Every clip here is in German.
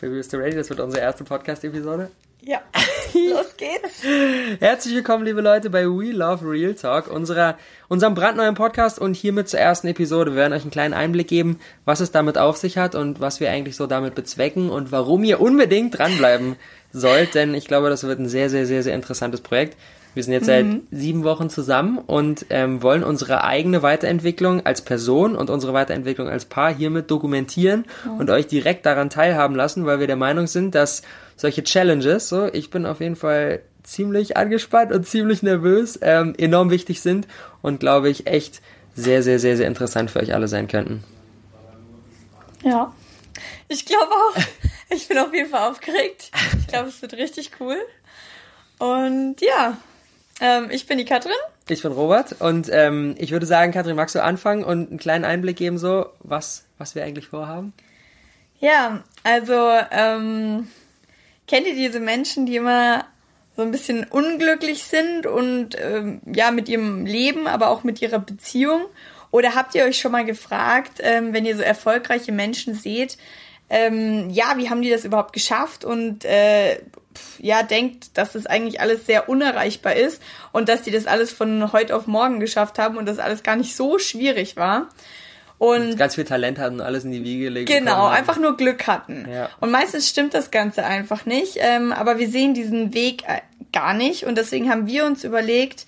Baby, bist du ready? Das wird unsere erste Podcast-Episode. Ja, los geht's. Herzlich willkommen, liebe Leute, bei We Love Real Talk, unserer, unserem brandneuen Podcast und hiermit zur ersten Episode. Wir werden euch einen kleinen Einblick geben, was es damit auf sich hat und was wir eigentlich so damit bezwecken und warum ihr unbedingt dranbleiben sollt, denn ich glaube, das wird ein sehr, sehr, sehr, sehr interessantes Projekt. Wir sind jetzt seit mhm. sieben Wochen zusammen und ähm, wollen unsere eigene Weiterentwicklung als Person und unsere Weiterentwicklung als Paar hiermit dokumentieren mhm. und euch direkt daran teilhaben lassen, weil wir der Meinung sind, dass solche Challenges, so ich bin auf jeden Fall ziemlich angespannt und ziemlich nervös, ähm, enorm wichtig sind und glaube ich echt sehr, sehr, sehr, sehr interessant für euch alle sein könnten. Ja, ich glaube auch. Ich bin auf jeden Fall aufgeregt. Ich glaube, es wird richtig cool. Und ja, ähm, ich bin die Katrin. Ich bin Robert und ähm, ich würde sagen, Katrin, magst du anfangen und einen kleinen Einblick geben, so was, was wir eigentlich vorhaben? Ja, also ähm, kennt ihr diese Menschen, die immer so ein bisschen unglücklich sind und ähm, ja mit ihrem Leben, aber auch mit ihrer Beziehung? Oder habt ihr euch schon mal gefragt, ähm, wenn ihr so erfolgreiche Menschen seht, ähm, ja, wie haben die das überhaupt geschafft und äh, ja denkt, dass das eigentlich alles sehr unerreichbar ist und dass die das alles von heute auf morgen geschafft haben und das alles gar nicht so schwierig war. Und, und ganz viel Talent hatten und alles in die Wiege gelegt. Genau, einfach nur Glück hatten. Ja. Und meistens stimmt das Ganze einfach nicht. Ähm, aber wir sehen diesen Weg äh, gar nicht. Und deswegen haben wir uns überlegt,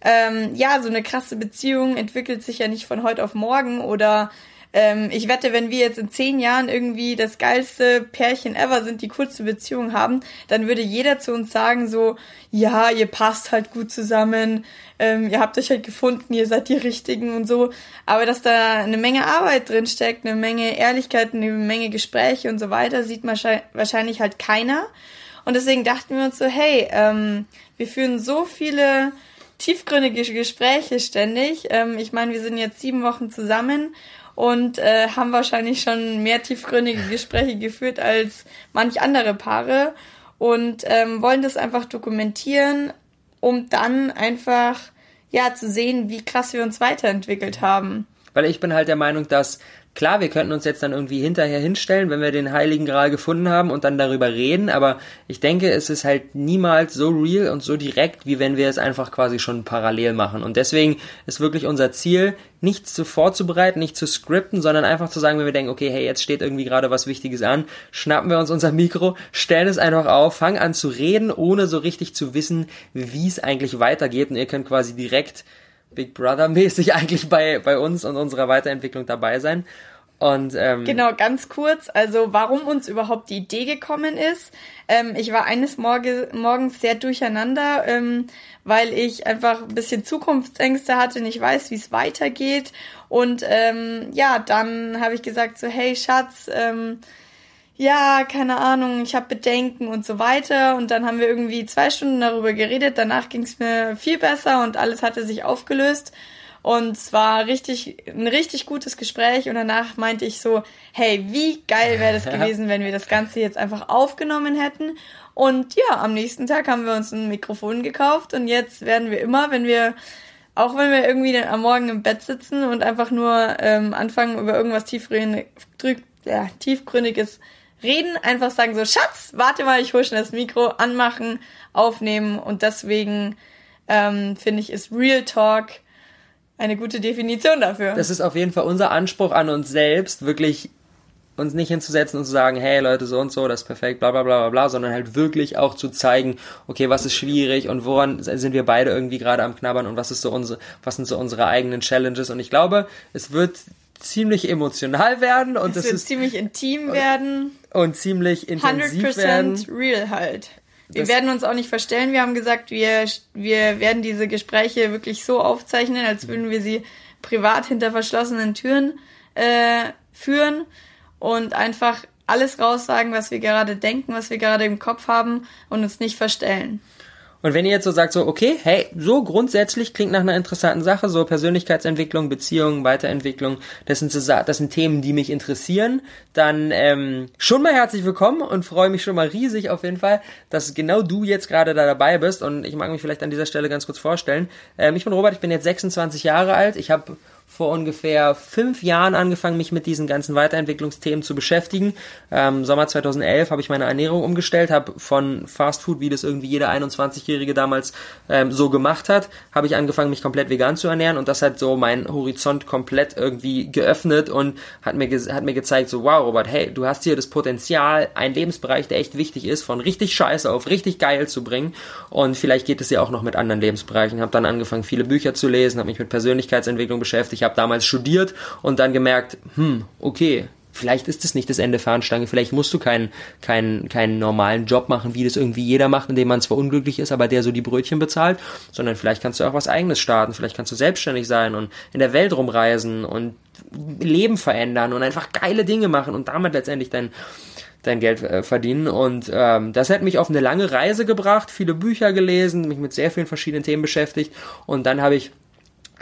ähm, ja, so eine krasse Beziehung entwickelt sich ja nicht von heute auf morgen oder ähm, ich wette, wenn wir jetzt in zehn Jahren irgendwie das geilste Pärchen ever sind, die kurze Beziehung haben, dann würde jeder zu uns sagen so, ja, ihr passt halt gut zusammen, ähm, ihr habt euch halt gefunden, ihr seid die Richtigen und so. Aber dass da eine Menge Arbeit drin steckt, eine Menge Ehrlichkeit, eine Menge Gespräche und so weiter, sieht man wahrscheinlich halt keiner. Und deswegen dachten wir uns so, hey, ähm, wir führen so viele tiefgründige Gespräche ständig. Ähm, ich meine, wir sind jetzt sieben Wochen zusammen und äh, haben wahrscheinlich schon mehr tiefgründige Gespräche geführt als manch andere Paare und ähm, wollen das einfach dokumentieren, um dann einfach ja zu sehen, wie krass wir uns weiterentwickelt haben. Weil ich bin halt der Meinung, dass Klar, wir könnten uns jetzt dann irgendwie hinterher hinstellen, wenn wir den Heiligen Gral gefunden haben und dann darüber reden, aber ich denke, es ist halt niemals so real und so direkt, wie wenn wir es einfach quasi schon parallel machen. Und deswegen ist wirklich unser Ziel, nichts zu vorzubereiten, nicht zu skripten, sondern einfach zu sagen, wenn wir denken, okay, hey, jetzt steht irgendwie gerade was Wichtiges an, schnappen wir uns unser Mikro, stellen es einfach auf, fangen an zu reden, ohne so richtig zu wissen, wie es eigentlich weitergeht. Und ihr könnt quasi direkt Big Brother mäßig eigentlich bei, bei uns und unserer Weiterentwicklung dabei sein. Und, ähm, genau, ganz kurz, also warum uns überhaupt die Idee gekommen ist. Ähm, ich war eines Morge Morgens sehr durcheinander, ähm, weil ich einfach ein bisschen Zukunftsängste hatte, nicht weiß, wie es weitergeht. Und ähm, ja, dann habe ich gesagt so, hey Schatz, ähm, ja, keine Ahnung, ich habe Bedenken und so weiter. Und dann haben wir irgendwie zwei Stunden darüber geredet. Danach ging es mir viel besser und alles hatte sich aufgelöst. Und es war richtig, ein richtig gutes Gespräch. Und danach meinte ich so, hey, wie geil wäre das gewesen, wenn wir das Ganze jetzt einfach aufgenommen hätten. Und ja, am nächsten Tag haben wir uns ein Mikrofon gekauft und jetzt werden wir immer, wenn wir auch wenn wir irgendwie am Morgen im Bett sitzen und einfach nur ähm, anfangen, über irgendwas tiefgründig, ja, tiefgründiges reden, einfach sagen so, Schatz, warte mal, ich hole schon das Mikro, anmachen, aufnehmen und deswegen ähm, finde ich, ist Real Talk eine gute Definition dafür. Das ist auf jeden Fall unser Anspruch an uns selbst, wirklich uns nicht hinzusetzen und zu sagen, hey Leute, so und so, das ist perfekt, bla bla bla bla bla, sondern halt wirklich auch zu zeigen, okay, was ist schwierig und woran sind wir beide irgendwie gerade am Knabbern und was ist so unsere, was sind so unsere eigenen Challenges und ich glaube, es wird ziemlich emotional werden und es, es wird ziemlich intim werden und ziemlich intensiv 100% werden. real halt. Wir werden uns auch nicht verstellen. Wir haben gesagt, wir, wir werden diese Gespräche wirklich so aufzeichnen, als würden wir sie privat hinter verschlossenen Türen äh, führen und einfach alles raussagen, was wir gerade denken, was wir gerade im Kopf haben und uns nicht verstellen. Und wenn ihr jetzt so sagt, so, okay, hey, so grundsätzlich klingt nach einer interessanten Sache, so Persönlichkeitsentwicklung, Beziehungen, Weiterentwicklung, das sind, so, das sind Themen, die mich interessieren, dann ähm, schon mal herzlich willkommen und freue mich schon mal riesig auf jeden Fall, dass genau du jetzt gerade da dabei bist. Und ich mag mich vielleicht an dieser Stelle ganz kurz vorstellen. Ähm, ich bin Robert, ich bin jetzt 26 Jahre alt, ich habe vor ungefähr fünf Jahren angefangen, mich mit diesen ganzen Weiterentwicklungsthemen zu beschäftigen. Ähm, Sommer 2011 habe ich meine Ernährung umgestellt, habe von Fast Food, wie das irgendwie jeder 21-Jährige damals ähm, so gemacht hat, habe ich angefangen, mich komplett vegan zu ernähren und das hat so meinen Horizont komplett irgendwie geöffnet und hat mir, hat mir gezeigt, so wow, Robert, hey, du hast hier das Potenzial, einen Lebensbereich, der echt wichtig ist, von richtig scheiße auf richtig geil zu bringen und vielleicht geht es ja auch noch mit anderen Lebensbereichen. Habe dann angefangen, viele Bücher zu lesen, habe mich mit Persönlichkeitsentwicklung beschäftigt, ich habe damals studiert und dann gemerkt, hm, okay, vielleicht ist das nicht das Ende Fahnenstange, vielleicht musst du keinen, keinen, keinen normalen Job machen, wie das irgendwie jeder macht, indem man zwar unglücklich ist, aber der so die Brötchen bezahlt, sondern vielleicht kannst du auch was eigenes starten, vielleicht kannst du selbstständig sein und in der Welt rumreisen und Leben verändern und einfach geile Dinge machen und damit letztendlich dein, dein Geld äh, verdienen. Und ähm, das hat mich auf eine lange Reise gebracht, viele Bücher gelesen, mich mit sehr vielen verschiedenen Themen beschäftigt. Und dann habe ich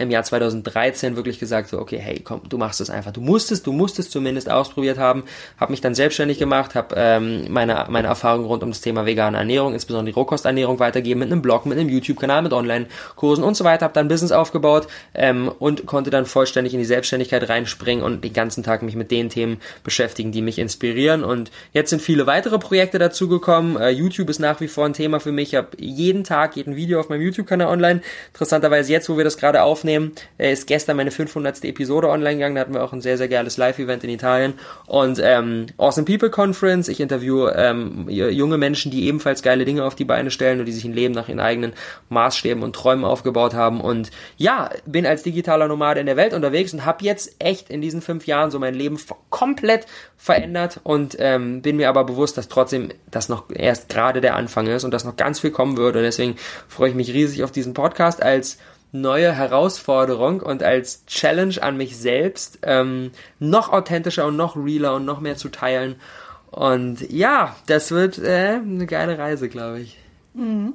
im Jahr 2013 wirklich gesagt, so, okay, hey, komm, du machst es einfach. Du musstest, du musstest zumindest ausprobiert haben. Habe mich dann selbstständig gemacht, habe ähm, meine, meine Erfahrungen rund um das Thema vegane Ernährung, insbesondere die Rohkosternährung weitergeben mit einem Blog, mit einem YouTube-Kanal, mit Online-Kursen und so weiter. Habe dann Business aufgebaut ähm, und konnte dann vollständig in die Selbstständigkeit reinspringen und den ganzen Tag mich mit den Themen beschäftigen, die mich inspirieren. Und jetzt sind viele weitere Projekte dazugekommen. Äh, YouTube ist nach wie vor ein Thema für mich. Ich habe jeden Tag, jeden Video auf meinem YouTube-Kanal online. Interessanterweise jetzt, wo wir das gerade aufnehmen, aufnehmen. Äh, ist gestern meine 500. Episode online gegangen. Da hatten wir auch ein sehr, sehr geiles Live-Event in Italien. Und ähm, Awesome People Conference. Ich interviewe ähm, junge Menschen, die ebenfalls geile Dinge auf die Beine stellen und die sich ein Leben nach ihren eigenen Maßstäben und Träumen aufgebaut haben. Und ja, bin als digitaler Nomade in der Welt unterwegs und habe jetzt echt in diesen fünf Jahren so mein Leben komplett verändert und ähm, bin mir aber bewusst, dass trotzdem das noch erst gerade der Anfang ist und dass noch ganz viel kommen wird. Und deswegen freue ich mich riesig auf diesen Podcast als neue Herausforderung und als Challenge an mich selbst, ähm, noch authentischer und noch realer und noch mehr zu teilen. Und ja, das wird äh, eine geile Reise, glaube ich. Mhm.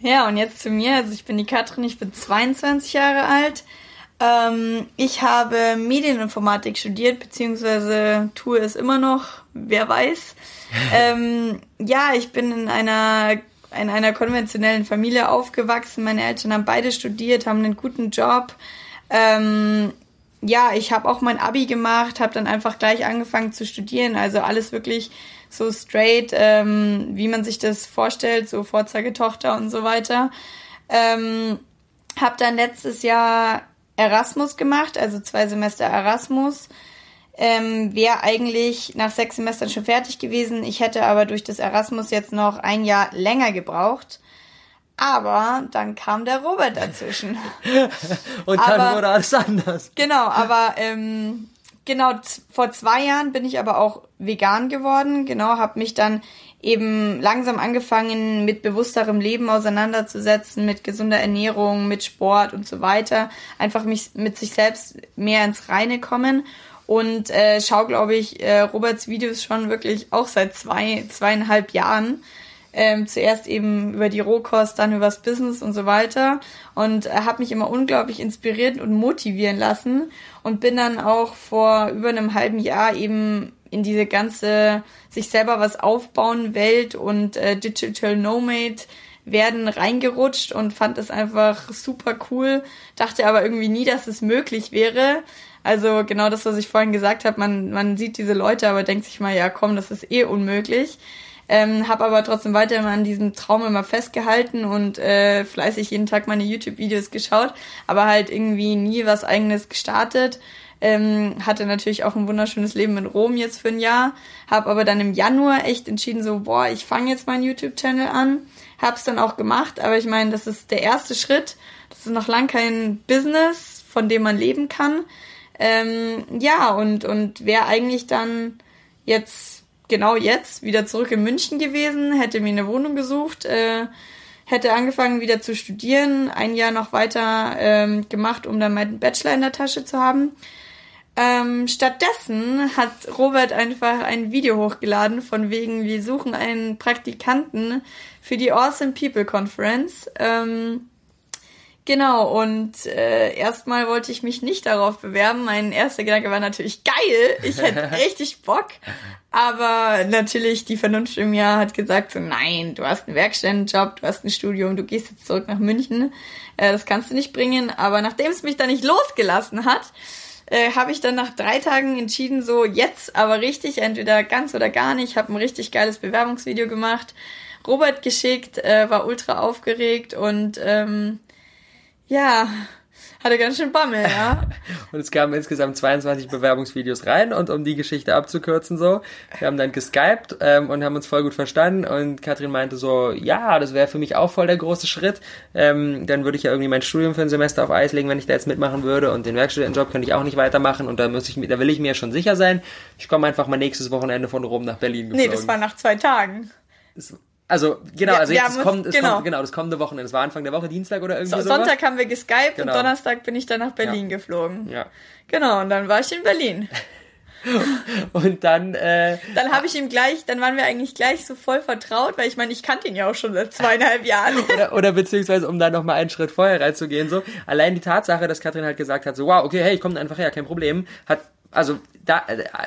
Ja, und jetzt zu mir. Also ich bin die Katrin, ich bin 22 Jahre alt. Ähm, ich habe Medieninformatik studiert, beziehungsweise tue es immer noch, wer weiß. ähm, ja, ich bin in einer in einer konventionellen Familie aufgewachsen. Meine Eltern haben beide studiert, haben einen guten Job. Ähm, ja, ich habe auch mein Abi gemacht, habe dann einfach gleich angefangen zu studieren. Also alles wirklich so straight, ähm, wie man sich das vorstellt, so Vorzeigetochter und so weiter. Ähm, habe dann letztes Jahr Erasmus gemacht, also zwei Semester Erasmus ähm, wäre eigentlich nach sechs Semestern schon fertig gewesen. Ich hätte aber durch das Erasmus jetzt noch ein Jahr länger gebraucht. Aber dann kam der Robert dazwischen. Und dann aber, wurde alles anders. Genau, aber ähm, genau vor zwei Jahren bin ich aber auch vegan geworden. Genau, habe mich dann eben langsam angefangen mit bewussterem Leben auseinanderzusetzen, mit gesunder Ernährung, mit Sport und so weiter. Einfach mich mit sich selbst mehr ins Reine kommen und äh, schau, glaube ich, äh, Roberts Videos schon wirklich auch seit zwei, zweieinhalb Jahren. Ähm, zuerst eben über die Rohkost, dann übers Business und so weiter. Und äh, habe mich immer unglaublich inspiriert und motivieren lassen. Und bin dann auch vor über einem halben Jahr eben in diese ganze sich selber was aufbauen Welt und äh, Digital Nomade werden reingerutscht und fand es einfach super cool, dachte aber irgendwie nie, dass es möglich wäre, also genau das, was ich vorhin gesagt habe, man, man sieht diese Leute, aber denkt sich mal, ja komm, das ist eh unmöglich. Ähm, habe aber trotzdem weiter immer an diesem Traum immer festgehalten und äh, fleißig jeden Tag meine YouTube-Videos geschaut, aber halt irgendwie nie was eigenes gestartet. Ähm, hatte natürlich auch ein wunderschönes Leben in Rom jetzt für ein Jahr, habe aber dann im Januar echt entschieden so, boah, ich fange jetzt meinen YouTube-Channel an, hab's dann auch gemacht, aber ich meine, das ist der erste Schritt, das ist noch lang kein Business, von dem man leben kann. Ähm, ja, und, und wäre eigentlich dann jetzt, genau jetzt, wieder zurück in München gewesen, hätte mir eine Wohnung gesucht, äh, hätte angefangen wieder zu studieren, ein Jahr noch weiter ähm, gemacht, um dann meinen Bachelor in der Tasche zu haben. Ähm, stattdessen hat Robert einfach ein Video hochgeladen von wegen, wir suchen einen Praktikanten für die Awesome People Conference. Ähm, Genau, und äh, erstmal wollte ich mich nicht darauf bewerben. Mein erster Gedanke war natürlich geil, ich hätte richtig Bock. Aber natürlich, die Vernunft im Jahr hat gesagt, so nein, du hast einen Werkstättenjob, du hast ein Studium, du gehst jetzt zurück nach München. Äh, das kannst du nicht bringen. Aber nachdem es mich dann nicht losgelassen hat, äh, habe ich dann nach drei Tagen entschieden, so jetzt aber richtig, entweder ganz oder gar nicht. Ich habe ein richtig geiles Bewerbungsvideo gemacht, Robert geschickt, äh, war ultra aufgeregt und ähm, ja, hatte ganz schön Bammel, ja. und es kamen insgesamt 22 Bewerbungsvideos rein und um die Geschichte abzukürzen so, wir haben dann geskypt ähm, und haben uns voll gut verstanden und Katrin meinte so, ja, das wäre für mich auch voll der große Schritt. Ähm, dann würde ich ja irgendwie mein Studium für ein Semester auf Eis legen, wenn ich da jetzt mitmachen würde und den Werkstudentenjob könnte ich auch nicht weitermachen und da muss ich, da will ich mir schon sicher sein. Ich komme einfach mal nächstes Wochenende von Rom nach Berlin geflogen. Nee, das war nach zwei Tagen. Das also, genau, also jetzt, es kommt, es genau. kommt, genau, das kommende Wochenende. Es war Anfang der Woche, Dienstag oder irgendwie so, Sonntag haben wir geskypt genau. und Donnerstag bin ich dann nach Berlin ja. geflogen. Ja. Genau, und dann war ich in Berlin. und dann, äh, Dann habe ich ihm gleich, dann waren wir eigentlich gleich so voll vertraut, weil ich meine, ich kannte ihn ja auch schon seit zweieinhalb Jahren. oder, oder beziehungsweise, um da nochmal einen Schritt vorher reinzugehen, so, allein die Tatsache, dass Katrin halt gesagt hat, so, wow, okay, hey, ich komme einfach her, kein Problem, hat also da,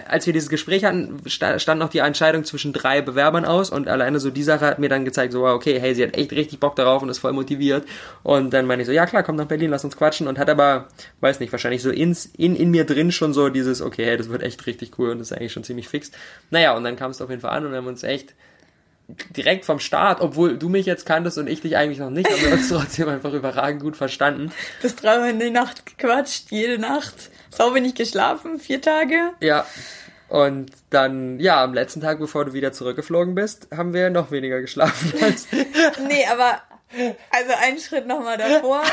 als wir dieses Gespräch hatten, stand noch die Entscheidung zwischen drei Bewerbern aus und alleine so die Sache hat mir dann gezeigt, so, okay, hey, sie hat echt richtig Bock darauf und ist voll motiviert. Und dann meine ich so, ja klar, komm nach Berlin, lass uns quatschen und hat aber, weiß nicht, wahrscheinlich so ins, in, in mir drin schon so dieses, okay, hey, das wird echt richtig cool und das ist eigentlich schon ziemlich fix. Naja, und dann kam es auf jeden Fall an und wir haben uns echt direkt vom Start, obwohl du mich jetzt kanntest und ich dich eigentlich noch nicht, haben wir uns trotzdem einfach überragend gut verstanden. Bis drei Uhr in der Nacht gequatscht, jede Nacht sau wenig geschlafen, vier Tage. Ja. Und dann, ja, am letzten Tag, bevor du wieder zurückgeflogen bist, haben wir noch weniger geschlafen als. nee, aber also einen Schritt nochmal davor.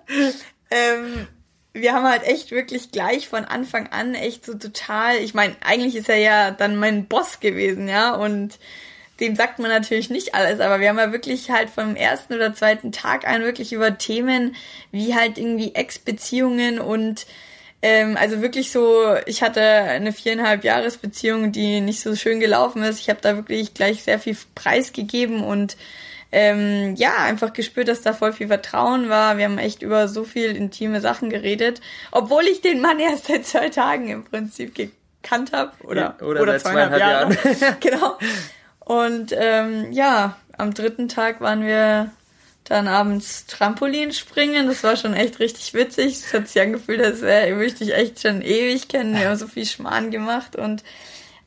ähm, wir haben halt echt wirklich gleich von Anfang an echt so total, ich meine, eigentlich ist er ja dann mein Boss gewesen, ja, und dem sagt man natürlich nicht alles, aber wir haben ja wirklich halt vom ersten oder zweiten Tag an wirklich über Themen wie halt irgendwie Ex-Beziehungen und ähm, also wirklich so, ich hatte eine viereinhalb Jahresbeziehung, die nicht so schön gelaufen ist. Ich habe da wirklich gleich sehr viel Preis gegeben und ähm, ja, einfach gespürt, dass da voll viel Vertrauen war. Wir haben echt über so viel intime Sachen geredet, obwohl ich den Mann erst seit zwei Tagen im Prinzip gekannt habe oder, oder, oder zweieinhalb, zweieinhalb Jahren. Jahren. genau. Und ähm, ja, am dritten Tag waren wir dann abends Trampolin springen. Das war schon echt richtig witzig. Es hat sich angefühlt, als wäre, ich dich echt schon ewig kennen. Wir haben so viel Schmarrn gemacht und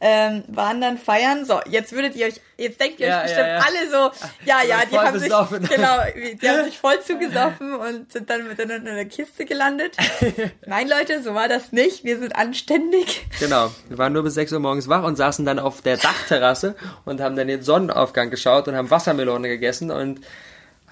ähm, waren dann feiern. So, jetzt würdet ihr euch, jetzt denkt ihr ja, euch bestimmt ja, ja. alle so, ja, ja, die haben besoffen. sich, genau, die haben sich voll zugesoffen und sind dann miteinander in der Kiste gelandet. Nein, Leute, so war das nicht. Wir sind anständig. Genau. Wir waren nur bis 6 Uhr morgens wach und saßen dann auf der Dachterrasse und haben dann den Sonnenaufgang geschaut und haben Wassermelone gegessen und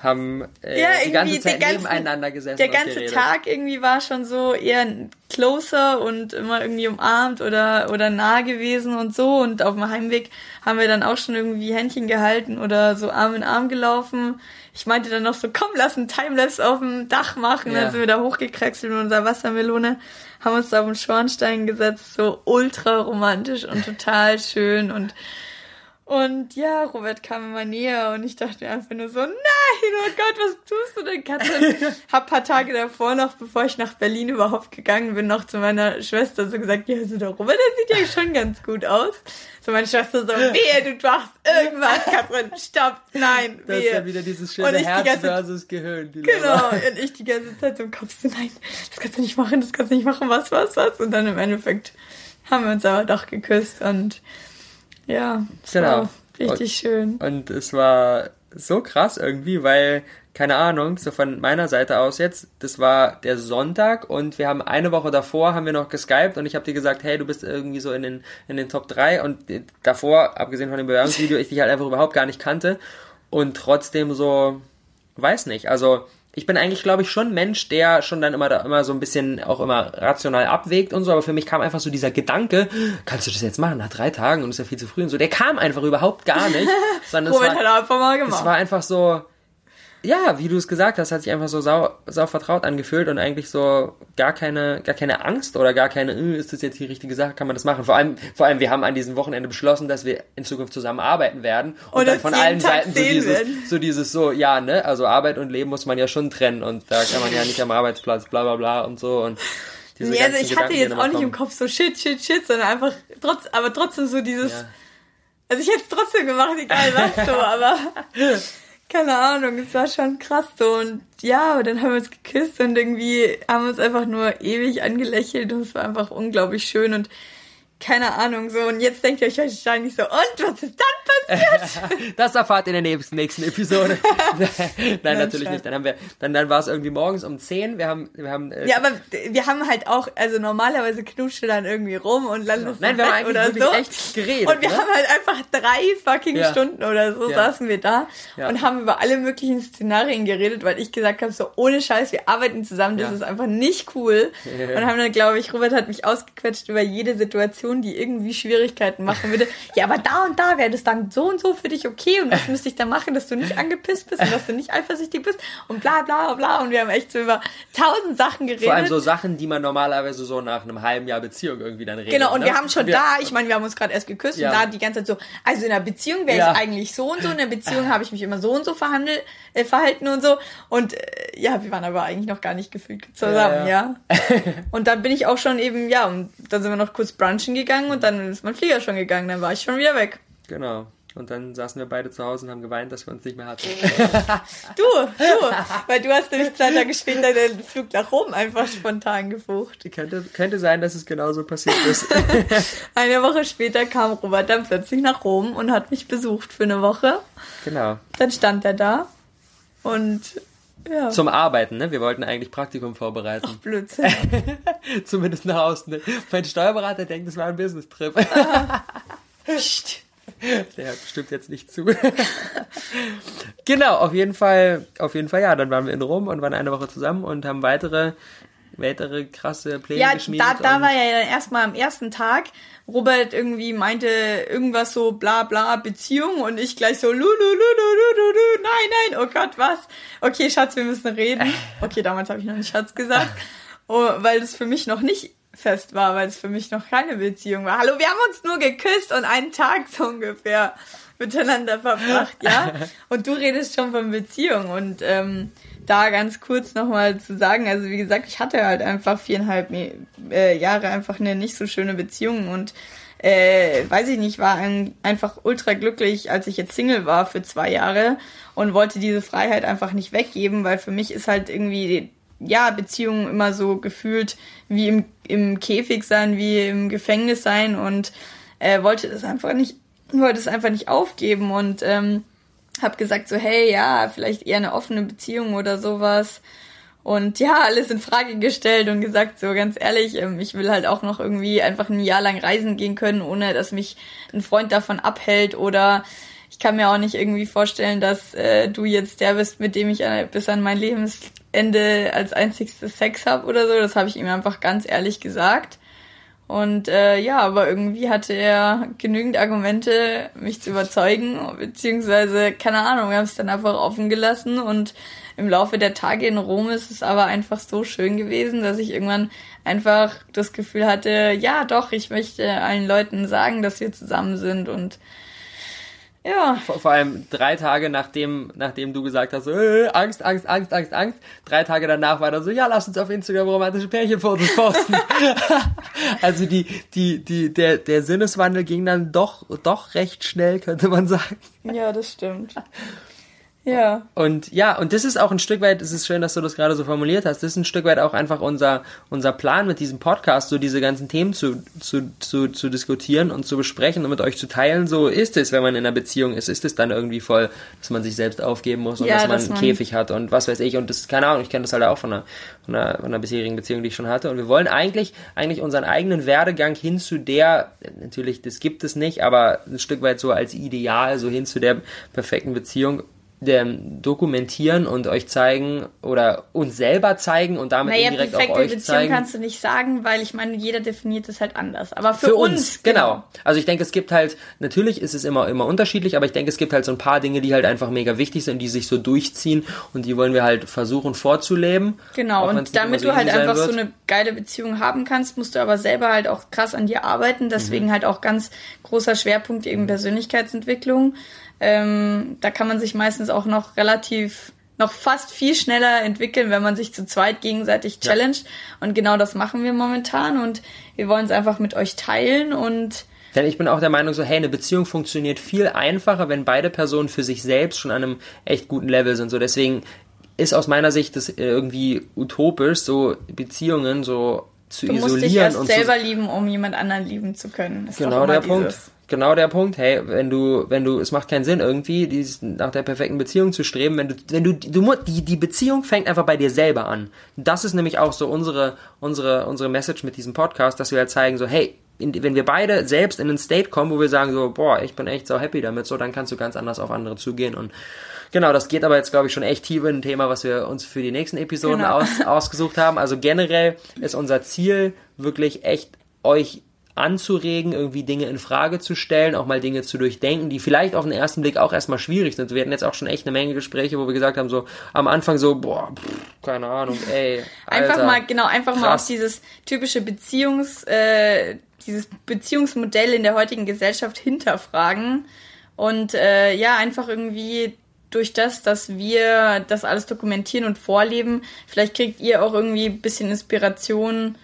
haben äh, ja, die ganze Zeit ganzen, nebeneinander gesessen. Der ganze Tag irgendwie war schon so eher closer und immer irgendwie umarmt oder, oder nah gewesen und so. Und auf dem Heimweg haben wir dann auch schon irgendwie Händchen gehalten oder so Arm in Arm gelaufen. Ich meinte dann noch so, komm, lass einen Timelapse auf dem Dach machen. Ja. Dann sind wir da hochgekraxelt mit unserer Wassermelone, haben uns da auf den Schornstein gesetzt, so ultra romantisch und total schön und und ja, Robert kam immer näher und ich dachte mir einfach nur so, nein, oh Gott, was tust du denn, Katrin? Hab paar Tage davor noch, bevor ich nach Berlin überhaupt gegangen bin, noch zu meiner Schwester so gesagt, ja, also der Robert, der sieht ja schon ganz gut aus. So meine Schwester so, wehe, du machst irgendwas, Katrin, stopp, nein, wehe. Das ist ja wieder dieses schöne Herz versus Gehirn. Genau, und ich die ganze Zeit so im Kopf so, nein, das kannst du nicht machen, das kannst du nicht machen, was, was, was. Und dann im Endeffekt haben wir uns aber doch geküsst und ja, genau. richtig schön. Und es war so krass irgendwie, weil, keine Ahnung, so von meiner Seite aus jetzt, das war der Sonntag und wir haben eine Woche davor haben wir noch geskypt und ich habe dir gesagt, hey, du bist irgendwie so in den, in den Top 3 und davor, abgesehen von dem Bewerbungsvideo, ich dich halt einfach überhaupt gar nicht kannte und trotzdem so, weiß nicht, also ich bin eigentlich, glaube ich, schon ein Mensch, der schon dann immer da immer so ein bisschen auch immer rational abwägt und so, aber für mich kam einfach so dieser Gedanke, kannst du das jetzt machen nach drei Tagen und ist ja viel zu früh und so, der kam einfach überhaupt gar nicht. sondern es war, halt einfach mal gemacht. Es war einfach so, ja, wie du es gesagt hast, hat sich einfach so sau, sau vertraut angefühlt und eigentlich so gar keine, gar keine Angst oder gar keine, äh, ist das jetzt die richtige Sache, kann man das machen? Vor allem, vor allem, wir haben an diesem Wochenende beschlossen, dass wir in Zukunft zusammenarbeiten werden und, und dann von allen Tag Seiten so dieses, so dieses so, ja, ne, also Arbeit und Leben muss man ja schon trennen und da kann man ja nicht am Arbeitsplatz bla bla bla und so und diese nee, also ich Gedanken, hatte jetzt auch nicht kommen. im Kopf so shit, shit, shit, sondern einfach trotz, aber trotzdem so dieses, ja. also ich hätte es trotzdem gemacht, egal was so, aber keine Ahnung, es war schon krass so und ja, dann haben wir uns geküsst und irgendwie haben wir uns einfach nur ewig angelächelt und es war einfach unglaublich schön und keine Ahnung, so. Und jetzt denkt ihr euch wahrscheinlich so, und was ist dann passiert? das erfahrt ihr in der nächsten, Episode. Nein, natürlich nicht. Dann haben wir, dann, dann war es irgendwie morgens um 10. Wir haben, wir haben, äh, Ja, aber wir haben halt auch, also normalerweise knutscht du dann irgendwie rum und landest Nein, wir haben eigentlich oder so. echt geredet. Und wir ne? haben halt einfach drei fucking ja. Stunden oder so ja. saßen wir da ja. und haben über alle möglichen Szenarien geredet, weil ich gesagt habe, so ohne Scheiß, wir arbeiten zusammen, das ist einfach nicht cool. Und haben dann, glaube ich, Robert hat mich ausgequetscht über jede Situation Situation, die irgendwie Schwierigkeiten machen würde. Ja, aber da und da wäre das dann so und so für dich okay und was müsste ich da machen, dass du nicht angepisst bist und dass du nicht eifersüchtig bist und bla bla bla und wir haben echt so über tausend Sachen geredet. Vor allem so Sachen, die man normalerweise so nach einem halben Jahr Beziehung irgendwie dann redet. Genau, und ne? wir haben schon wir, da, ich meine, wir haben uns gerade erst geküsst ja. und da die ganze Zeit so, also in einer Beziehung wäre ja. ich eigentlich so und so, in einer Beziehung habe ich mich immer so und so verhandelt, äh, verhalten und so und äh, ja, wir waren aber eigentlich noch gar nicht gefühlt zusammen, ja. ja. und dann bin ich auch schon eben, ja, und dann sind wir noch kurz brunchen gegangen und dann ist mein Flieger schon gegangen, dann war ich schon wieder weg. Genau. Und dann saßen wir beide zu Hause und haben geweint, dass wir uns nicht mehr hatten. du, du, weil du hast nämlich zwei Tage später den Flug nach Rom einfach spontan gebucht. Könnte, könnte sein, dass es genauso passiert ist. eine Woche später kam Robert dann plötzlich nach Rom und hat mich besucht für eine Woche. Genau. Dann stand er da und ja. Zum Arbeiten, ne? Wir wollten eigentlich Praktikum vorbereiten. Ach, Blödsinn. Zumindest nach außen. Ne? Mein Steuerberater denkt, es war ein Business-Trip. Der stimmt jetzt nicht zu. genau, auf jeden Fall, auf jeden Fall, ja. Dann waren wir in Rom und waren eine Woche zusammen und haben weitere, weitere krasse Pläne ja, geschmiedet. Ja, da, da war ja dann erstmal am ersten Tag, Robert irgendwie meinte irgendwas so bla bla Beziehung und ich gleich so lu lu lu lu lu lu nein nein oh Gott was? Okay Schatz wir müssen reden. Okay damals habe ich noch nicht Schatz gesagt oh, weil das für mich noch nicht fest war weil es für mich noch keine Beziehung war. Hallo wir haben uns nur geküsst und einen Tag so ungefähr miteinander verbracht ja? Und du redest schon von Beziehung und ähm, da ganz kurz nochmal zu sagen, also wie gesagt, ich hatte halt einfach viereinhalb äh, Jahre einfach eine nicht so schöne Beziehung und äh, weiß ich nicht, war ein, einfach ultra glücklich, als ich jetzt Single war für zwei Jahre und wollte diese Freiheit einfach nicht weggeben, weil für mich ist halt irgendwie, ja, Beziehungen immer so gefühlt wie im, im Käfig sein, wie im Gefängnis sein und äh, wollte das einfach nicht, wollte es einfach nicht aufgeben und ähm, habe gesagt so, hey, ja, vielleicht eher eine offene Beziehung oder sowas. Und ja, alles in Frage gestellt und gesagt, so ganz ehrlich, ähm, ich will halt auch noch irgendwie einfach ein Jahr lang reisen gehen können, ohne dass mich ein Freund davon abhält oder ich kann mir auch nicht irgendwie vorstellen, dass äh, du jetzt der bist, mit dem ich äh, bis an mein Lebensende als einzigstes Sex habe oder so. Das habe ich ihm einfach ganz ehrlich gesagt. Und äh, ja, aber irgendwie hatte er genügend Argumente, mich zu überzeugen, beziehungsweise, keine Ahnung, wir haben es dann einfach offen gelassen und im Laufe der Tage in Rom ist es aber einfach so schön gewesen, dass ich irgendwann einfach das Gefühl hatte, ja doch, ich möchte allen Leuten sagen, dass wir zusammen sind und ja. Vor, vor, allem drei Tage nachdem, nachdem du gesagt hast, so, äh, Angst, Angst, Angst, Angst, Angst. Drei Tage danach war dann so, ja, lass uns auf Instagram romantische Pärchenfotos posten. also die, die, die, der, der Sinneswandel ging dann doch, doch recht schnell, könnte man sagen. Ja, das stimmt. Ja. Und ja, und das ist auch ein Stück weit, es ist schön, dass du das gerade so formuliert hast, das ist ein Stück weit auch einfach unser, unser Plan mit diesem Podcast, so diese ganzen Themen zu, zu, zu, zu diskutieren und zu besprechen und mit euch zu teilen. So ist es, wenn man in einer Beziehung ist, ist es dann irgendwie voll, dass man sich selbst aufgeben muss und ja, dass man dass einen man Käfig hat und was weiß ich. Und das, keine Ahnung, ich kenne das halt auch von einer, von einer, von einer bisherigen Beziehung, die ich schon hatte. Und wir wollen eigentlich, eigentlich unseren eigenen Werdegang hin zu der, natürlich, das gibt es nicht, aber ein Stück weit so als Ideal, so hin zu der perfekten Beziehung dokumentieren und euch zeigen oder uns selber zeigen und damit naja, indirekt auch euch Beziehung zeigen. kannst du nicht sagen, weil ich meine, jeder definiert es halt anders. Aber für, für uns, uns, genau. genau. Also ich denke, es gibt halt, natürlich ist es immer, immer unterschiedlich, aber ich denke, es gibt halt so ein paar Dinge, die halt einfach mega wichtig sind, die sich so durchziehen und die wollen wir halt versuchen vorzuleben. Genau, und damit so du halt einfach wird. so eine geile Beziehung haben kannst, musst du aber selber halt auch krass an dir arbeiten. Deswegen mhm. halt auch ganz großer Schwerpunkt eben Persönlichkeitsentwicklung. Ähm, da kann man sich meistens auch noch relativ noch fast viel schneller entwickeln, wenn man sich zu zweit gegenseitig challenged. Ja. Und genau das machen wir momentan und wir wollen es einfach mit euch teilen und denn ich bin auch der Meinung, so, hey, eine Beziehung funktioniert viel einfacher, wenn beide Personen für sich selbst schon an einem echt guten Level sind. So, deswegen ist aus meiner Sicht das irgendwie utopisch, so Beziehungen so zu du isolieren. Du musst dich erst selber lieben, um jemand anderen lieben zu können. Ist genau der dieses. Punkt genau der Punkt. Hey, wenn du, wenn du, es macht keinen Sinn irgendwie, dieses, nach der perfekten Beziehung zu streben, wenn du, wenn du, du musst, die, die Beziehung fängt einfach bei dir selber an. Das ist nämlich auch so unsere, unsere, unsere Message mit diesem Podcast, dass wir halt zeigen, so, hey, in, wenn wir beide selbst in einen State kommen, wo wir sagen so, boah, ich bin echt so happy damit, so, dann kannst du ganz anders auf andere zugehen und Genau, das geht aber jetzt, glaube ich, schon echt tief in ein Thema, was wir uns für die nächsten Episoden genau. aus, ausgesucht haben. Also generell ist unser Ziel wirklich echt euch anzuregen, irgendwie Dinge in Frage zu stellen, auch mal Dinge zu durchdenken, die vielleicht auf den ersten Blick auch erstmal schwierig sind. Wir hatten jetzt auch schon echt eine Menge Gespräche, wo wir gesagt haben, so am Anfang so, boah, pff, keine Ahnung, ey. Alter, einfach mal, genau, einfach krass. mal auf dieses typische Beziehungs, äh, dieses Beziehungsmodell in der heutigen Gesellschaft hinterfragen und äh, ja, einfach irgendwie durch das, dass wir das alles dokumentieren und vorleben, vielleicht kriegt ihr auch irgendwie ein bisschen Inspiration,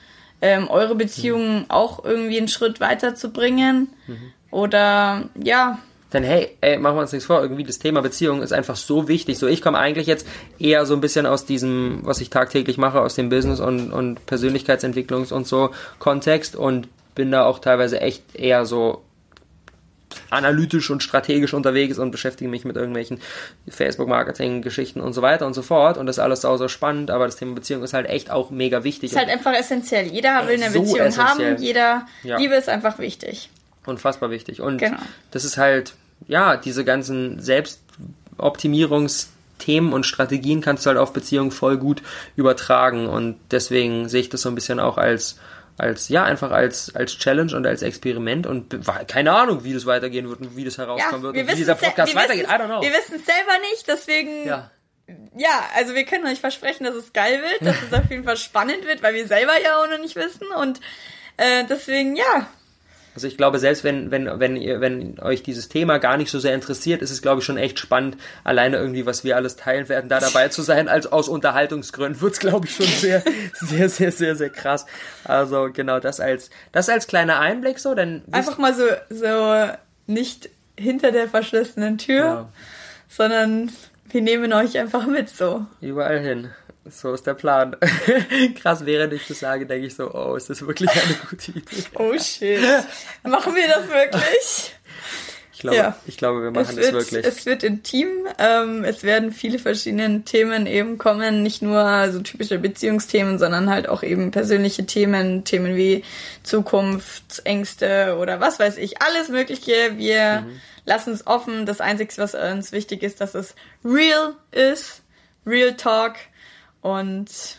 ähm, eure Beziehung mhm. auch irgendwie einen Schritt weiterzubringen. Mhm. Oder ja. Denn hey, ey, machen wir uns nichts vor, irgendwie das Thema Beziehung ist einfach so wichtig. So, ich komme eigentlich jetzt eher so ein bisschen aus diesem, was ich tagtäglich mache, aus dem Business und, und Persönlichkeitsentwicklungs- und so Kontext und bin da auch teilweise echt eher so analytisch und strategisch unterwegs und beschäftige mich mit irgendwelchen Facebook-Marketing-Geschichten und so weiter und so fort. Und das ist alles sau, sau spannend, aber das Thema Beziehung ist halt echt auch mega wichtig. Ist halt einfach essentiell. Jeder will eine so Beziehung essentiell. haben jeder ja. Liebe ist einfach wichtig. Unfassbar wichtig. Und genau. das ist halt, ja, diese ganzen Selbstoptimierungsthemen und Strategien kannst du halt auf Beziehungen voll gut übertragen. Und deswegen sehe ich das so ein bisschen auch als als ja einfach als als Challenge und als Experiment und keine Ahnung, wie das weitergehen wird und wie das herauskommen ja, wird und wie dieser Podcast weitergeht. I don't know. Wir wissen es selber nicht, deswegen ja. ja, also wir können euch versprechen, dass es geil wird, dass es auf jeden Fall spannend wird, weil wir selber ja auch noch nicht wissen und äh, deswegen ja, also ich glaube, selbst wenn, wenn, wenn ihr, wenn euch dieses Thema gar nicht so sehr interessiert, ist es, glaube ich, schon echt spannend, alleine irgendwie, was wir alles teilen werden, da dabei zu sein. Als aus Unterhaltungsgründen wird's, glaube ich, schon sehr, sehr, sehr, sehr, sehr krass. Also genau, das als, das als kleiner Einblick so, denn. Einfach mal so, so nicht hinter der verschlossenen Tür, ja. sondern wir nehmen euch einfach mit so. Überall hin. So ist der Plan. Krass, während ich das sage, denke ich so, oh, ist das wirklich eine gute Idee? oh shit. Machen wir das wirklich? Ich glaube, ja. ich glaube wir machen es das wirklich. Es wird intim. Ähm, es werden viele verschiedene Themen eben kommen. Nicht nur so typische Beziehungsthemen, sondern halt auch eben persönliche Themen. Themen wie Zukunftsängste oder was weiß ich. Alles Mögliche. Wir mhm. lassen es offen. Das Einzige, was uns wichtig ist, dass es real ist. Real Talk und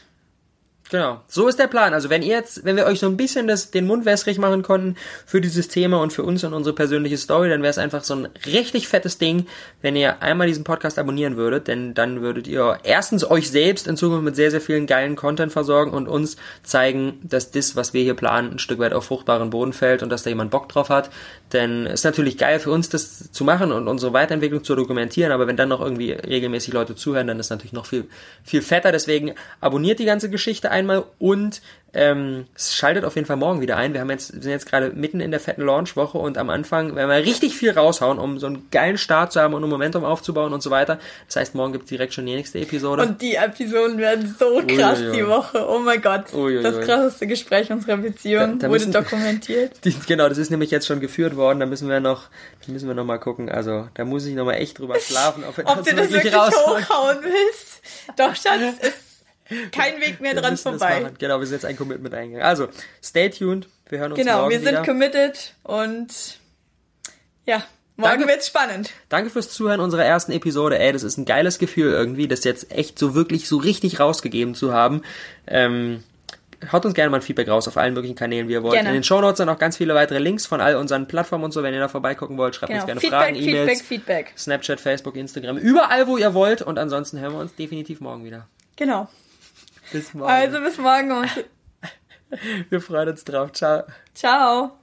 Genau, so ist der Plan. Also wenn ihr jetzt, wenn wir euch so ein bisschen das, den Mund wässrig machen konnten für dieses Thema und für uns und unsere persönliche Story, dann wäre es einfach so ein richtig fettes Ding, wenn ihr einmal diesen Podcast abonnieren würdet, denn dann würdet ihr erstens euch selbst in Zukunft mit sehr, sehr vielen geilen Content versorgen und uns zeigen, dass das, was wir hier planen, ein Stück weit auf fruchtbaren Boden fällt und dass da jemand Bock drauf hat. Denn es ist natürlich geil für uns, das zu machen und unsere Weiterentwicklung zu dokumentieren, aber wenn dann noch irgendwie regelmäßig Leute zuhören, dann ist natürlich noch viel, viel fetter. Deswegen abonniert die ganze Geschichte einmal und ähm, schaltet auf jeden Fall morgen wieder ein. Wir haben jetzt, sind jetzt gerade mitten in der fetten Launchwoche und am Anfang werden wir richtig viel raushauen, um so einen geilen Start zu haben und um Momentum aufzubauen und so weiter. Das heißt, morgen gibt's direkt schon die nächste Episode. Und die Episoden werden so krass Uiuiui. die Woche. Oh mein Gott. Uiuiui. Das krasseste Gespräch unserer Beziehung da, da wurde müssen, dokumentiert. Die, genau, das ist nämlich jetzt schon geführt worden. Da müssen wir noch, da müssen wir noch mal gucken. Also, da muss ich noch mal echt drüber schlafen, ob, ob du das wirklich hochhauen willst. Doch, Schatz, es kein Weg mehr dran vorbei. Genau, wir sind jetzt ein Commitment eingegangen. Also, stay tuned. Wir hören uns genau, morgen wir sind wieder. committed und ja, Morgen Danke. wird's spannend. Danke fürs Zuhören unserer ersten Episode. Ey, das ist ein geiles Gefühl irgendwie, das jetzt echt so wirklich so richtig rausgegeben zu haben. Ähm, haut uns gerne mal ein Feedback raus auf allen möglichen Kanälen, wie ihr wollt. Gerne. In den Shownotes sind auch ganz viele weitere Links von all unseren Plattformen und so, wenn ihr da vorbeigucken wollt. Schreibt uns Genau. gerne Feedback, Fragen, Feedback, E-Mails, Feedback. Snapchat, Facebook, Instagram, überall, wo ihr wollt. Und ansonsten hören wir uns definitiv morgen wieder. Genau. Bis morgen. Also bis morgen wir freuen uns drauf. Ciao. ciao.